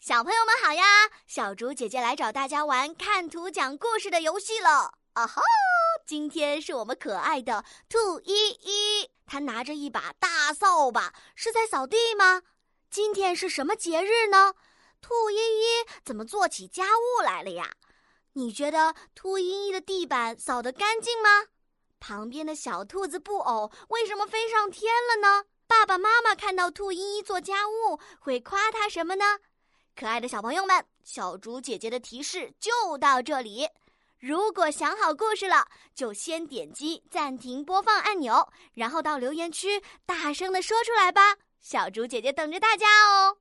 小朋友们好呀！小竹姐姐来找大家玩看图讲故事的游戏了。啊哈！今天是我们可爱的兔依依，她拿着一把大扫把，是在扫地吗？今天是什么节日呢？兔依依怎么做起家务来了呀？你觉得兔依依的地板扫得干净吗？旁边的小兔子布偶为什么飞上天了呢？爸爸妈妈看到兔依依做家务，会夸她什么呢？可爱的小朋友们，小竹姐姐的提示就到这里。如果想好故事了，就先点击暂停播放按钮，然后到留言区大声的说出来吧。小竹姐姐等着大家哦。